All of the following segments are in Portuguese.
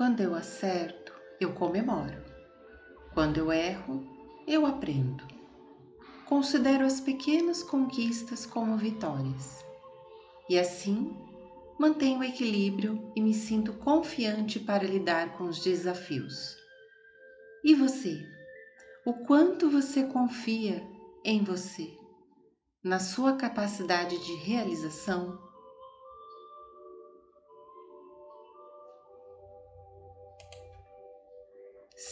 Quando eu acerto, eu comemoro. Quando eu erro, eu aprendo. Considero as pequenas conquistas como vitórias. E assim, mantenho o equilíbrio e me sinto confiante para lidar com os desafios. E você? O quanto você confia em você, na sua capacidade de realização?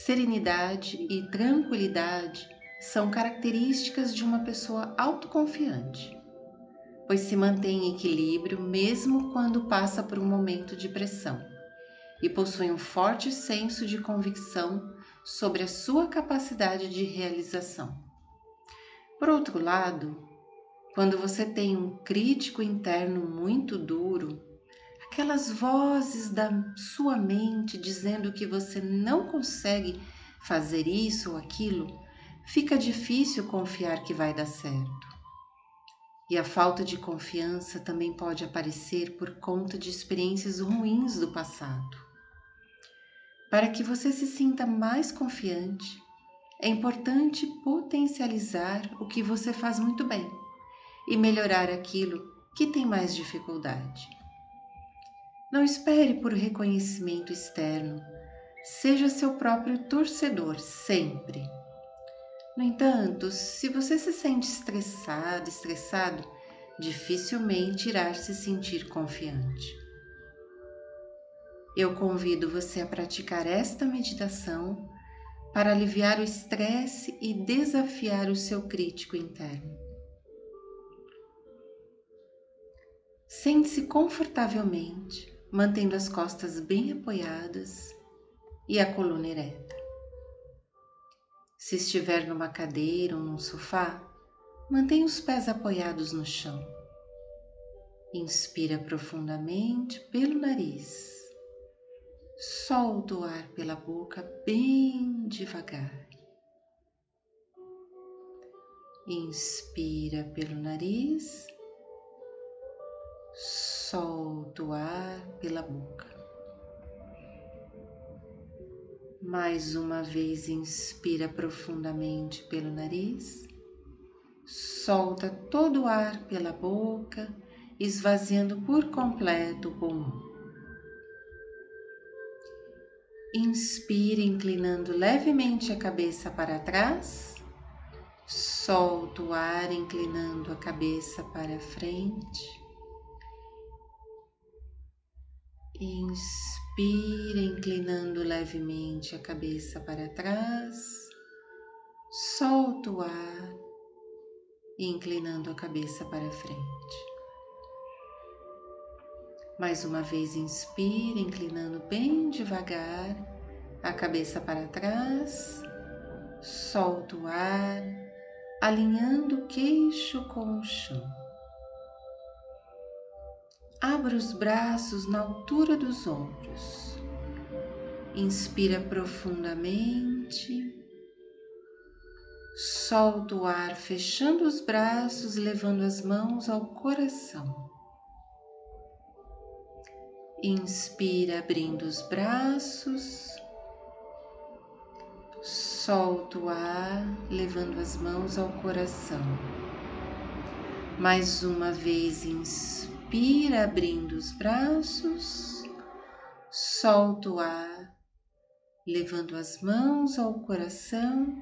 Serenidade e tranquilidade são características de uma pessoa autoconfiante, pois se mantém em equilíbrio mesmo quando passa por um momento de pressão e possui um forte senso de convicção sobre a sua capacidade de realização. Por outro lado, quando você tem um crítico interno muito duro, aquelas vozes da sua mente dizendo que você não consegue fazer isso ou aquilo, fica difícil confiar que vai dar certo. E a falta de confiança também pode aparecer por conta de experiências ruins do passado. Para que você se sinta mais confiante, é importante potencializar o que você faz muito bem e melhorar aquilo que tem mais dificuldade. Não espere por reconhecimento externo, seja seu próprio torcedor sempre. No entanto, se você se sente estressado, estressado, dificilmente irá se sentir confiante. Eu convido você a praticar esta meditação para aliviar o estresse e desafiar o seu crítico interno. Sente-se confortavelmente, mantendo as costas bem apoiadas e a coluna ereta. Se estiver numa cadeira ou num sofá, mantenha os pés apoiados no chão. Inspira profundamente pelo nariz. Solta o ar pela boca bem devagar. Inspira pelo nariz. Solta o ar pela boca. Mais uma vez, inspira profundamente pelo nariz, solta todo o ar pela boca, esvaziando por completo o pulmão. Inspira, inclinando levemente a cabeça para trás, solta o ar, inclinando a cabeça para frente. Inspira inclinando levemente a cabeça para trás. Solta o ar, inclinando a cabeça para frente. Mais uma vez, inspira, inclinando bem devagar a cabeça para trás. Solta o ar, alinhando o queixo com o chão. Abra os braços na altura dos ombros. Inspira profundamente. Solta o ar, fechando os braços, levando as mãos ao coração. Inspira, abrindo os braços. Solta o ar, levando as mãos ao coração. Mais uma vez, inspira Inspira abrindo os braços, solta o ar, levando as mãos ao coração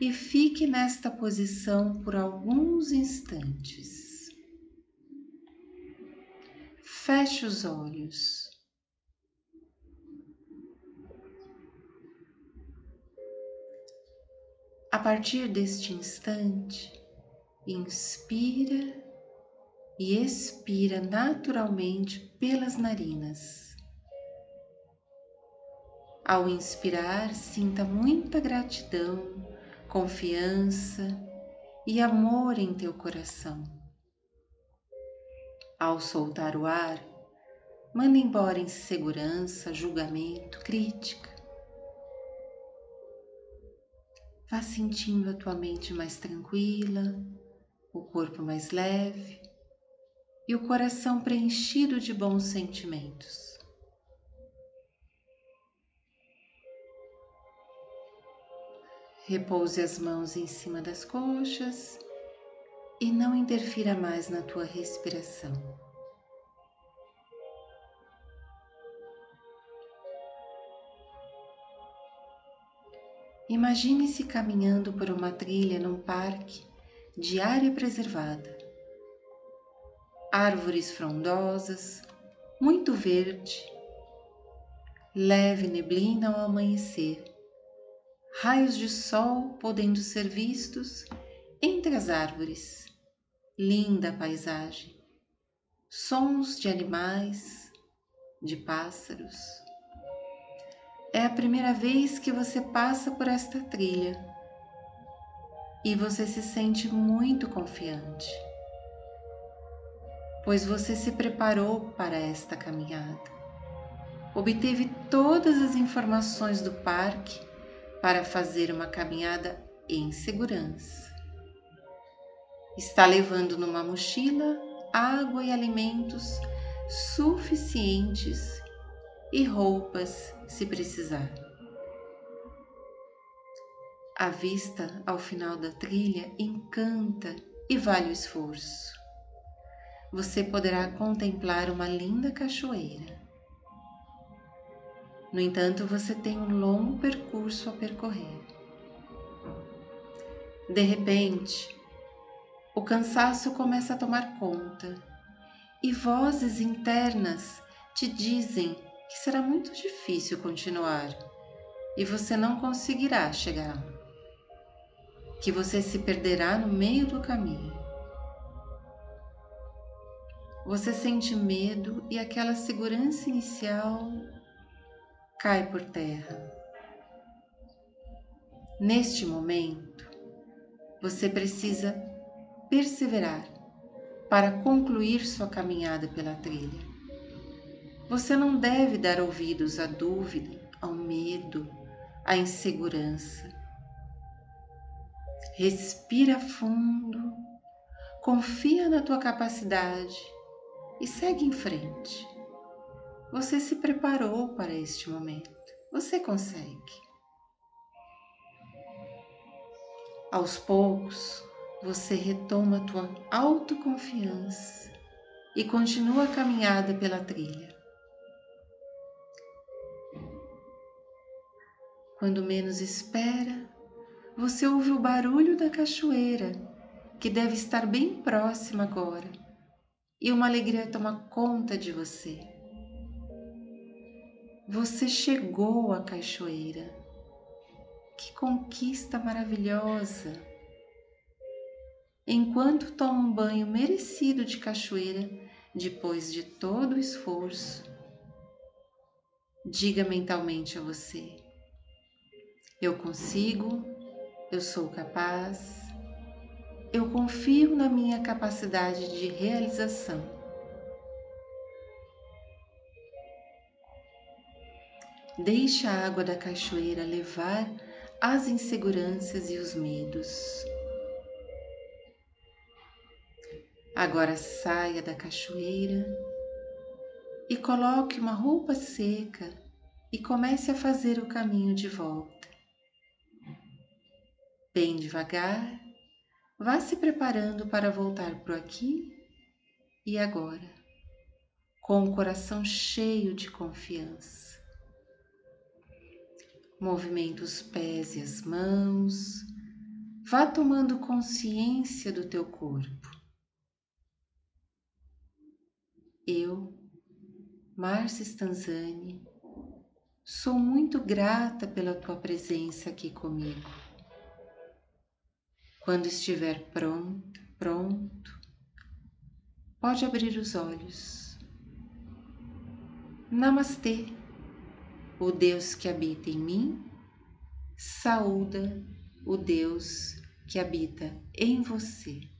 e fique nesta posição por alguns instantes. Feche os olhos. A partir deste instante, inspira e expira naturalmente pelas narinas. Ao inspirar, sinta muita gratidão, confiança e amor em teu coração. Ao soltar o ar, manda embora insegurança, julgamento, crítica. Vá sentindo a tua mente mais tranquila, o corpo mais leve e o coração preenchido de bons sentimentos. Repouse as mãos em cima das coxas e não interfira mais na tua respiração. Imagine-se caminhando por uma trilha num parque de área preservada. Árvores frondosas, muito verde, leve neblina ao amanhecer, raios de sol podendo ser vistos entre as árvores. Linda paisagem, sons de animais, de pássaros. É a primeira vez que você passa por esta trilha e você se sente muito confiante, pois você se preparou para esta caminhada. Obteve todas as informações do parque para fazer uma caminhada em segurança. Está levando numa mochila água e alimentos suficientes e roupas se precisar. A vista ao final da trilha encanta e vale o esforço. Você poderá contemplar uma linda cachoeira. No entanto, você tem um longo percurso a percorrer. De repente, o cansaço começa a tomar conta e vozes internas te dizem que será muito difícil continuar e você não conseguirá chegar. Que você se perderá no meio do caminho. Você sente medo e aquela segurança inicial cai por terra. Neste momento, você precisa perseverar para concluir sua caminhada pela trilha. Você não deve dar ouvidos à dúvida, ao medo, à insegurança. Respira fundo, confia na tua capacidade e segue em frente. Você se preparou para este momento. Você consegue. Aos poucos, você retoma a tua autoconfiança e continua a caminhada pela trilha. Quando menos espera, você ouve o barulho da cachoeira, que deve estar bem próxima agora, e uma alegria toma conta de você. Você chegou à cachoeira. Que conquista maravilhosa! enquanto toma um banho merecido de cachoeira depois de todo o esforço. Diga mentalmente a você: Eu consigo, eu sou capaz, eu confio na minha capacidade de realização. Deixe a água da cachoeira levar as inseguranças e os medos. Agora saia da cachoeira e coloque uma roupa seca e comece a fazer o caminho de volta. Bem devagar, vá se preparando para voltar para aqui e agora, com o coração cheio de confiança. Movimenta os pés e as mãos, vá tomando consciência do teu corpo. Eu, Márcia Stanzani, sou muito grata pela tua presença aqui comigo. Quando estiver pronto, pronto, pode abrir os olhos. Namastê, o Deus que habita em mim, saúda o Deus que habita em você.